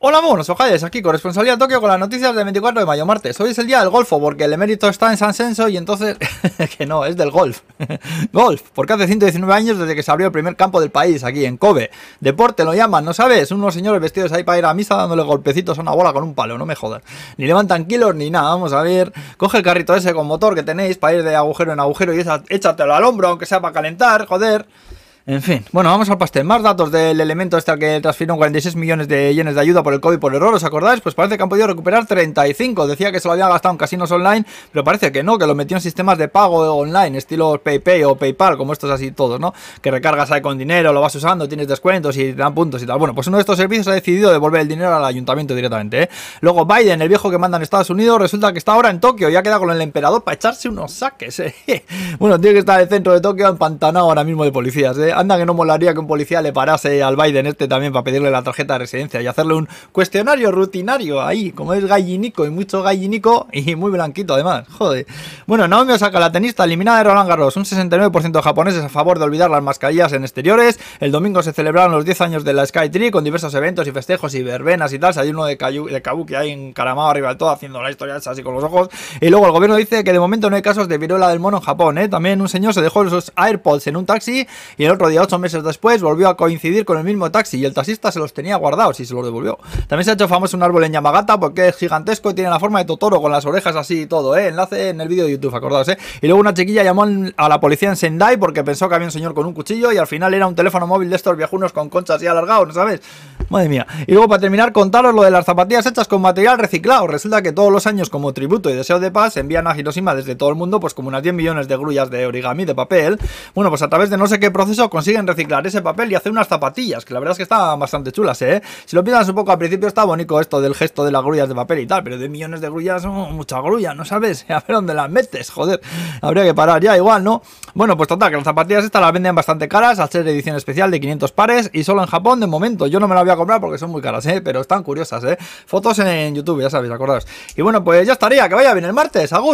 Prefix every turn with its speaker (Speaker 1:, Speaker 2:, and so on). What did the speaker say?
Speaker 1: Hola monos, ojales, aquí corresponsalía Tokio con las noticias del 24 de mayo, martes. Hoy es el día del golfo, porque el emérito está en San Senso y entonces... que no, es del golf. golf, porque hace 119 años desde que se abrió el primer campo del país, aquí en Kobe. Deporte lo llaman, ¿no sabes? Unos señores vestidos ahí para ir a misa dándole golpecitos a una bola con un palo, no me jodas. Ni levantan kilos ni nada, vamos a ver. Coge el carrito ese con motor que tenéis para ir de agujero en agujero y échatelo al hombro, aunque sea para calentar, joder. En fin, bueno, vamos al pastel. Más datos del elemento este al que transfirieron 46 millones de yenes de ayuda por el COVID por error, ¿os acordáis? Pues parece que han podido recuperar 35. Decía que se lo había gastado en casinos online, pero parece que no, que lo metió en sistemas de pago online, estilo PayPay o PayPal, como estos así todos, ¿no? Que recargas ahí con dinero, lo vas usando, tienes descuentos y te dan puntos y tal. Bueno, pues uno de estos servicios ha decidido devolver el dinero al ayuntamiento directamente, ¿eh? Luego Biden, el viejo que manda en Estados Unidos, resulta que está ahora en Tokio y ha quedado con el emperador para echarse unos saques, ¿eh? Bueno, tiene que estar en el centro de Tokio empantanado ahora mismo de policías, ¿eh? Anda que no molaría que un policía le parase al Biden este también para pedirle la tarjeta de residencia y hacerle un cuestionario rutinario ahí, como es gallinico y mucho gallinico y muy blanquito además. Joder. Bueno, Naomi Osaka, la tenista eliminada de Roland Garros, un 69% de japoneses a favor de olvidar las mascarillas en exteriores. El domingo se celebraron los 10 años de la Sky Tree con diversos eventos y festejos y verbenas y tal. Hay uno de, de Kabuki ahí encaramado arriba del todo haciendo la historia así con los ojos. Y luego el gobierno dice que de momento no hay casos de viruela del mono en Japón. ¿eh? También un señor se dejó sus AirPods en un taxi y el otro día, 8 meses después volvió a coincidir con el mismo taxi y el taxista se los tenía guardados y se los devolvió. También se ha hecho famoso un árbol en Yamagata porque es gigantesco y tiene la forma de Totoro con las orejas así y todo, ¿eh? Enlace en el vídeo de YouTube, acordaos, ¿eh? Y luego una chiquilla llamó a la policía en Sendai porque pensó que había un señor con un cuchillo y al final era un teléfono móvil de estos viejunos con conchas así alargados, ¿sabes? Madre mía. Y luego para terminar, contaros lo de las zapatillas hechas con material reciclado. Resulta que todos los años como tributo y deseo de paz envían a Hiroshima desde todo el mundo pues como unas 10 millones de grullas de origami de papel. Bueno, pues a través de no sé qué proceso consiguen reciclar ese papel y hacer unas zapatillas, que la verdad es que están bastante chulas, ¿eh? Si lo piensas un poco al principio está bonito esto del gesto de las grullas de papel y tal, pero de millones de grullas son mucha grulla, ¿no sabes? A ver dónde las metes, joder. Habría que parar ya igual, ¿no? Bueno, pues total, que las zapatillas estas las venden bastante caras, al ser edición especial de 500 pares y solo en Japón de momento. Yo no me la voy a comprar porque son muy caras, ¿eh? Pero están curiosas, ¿eh? Fotos en YouTube, ya sabéis, acordaos. Y bueno, pues ya estaría, que vaya bien el martes, agur.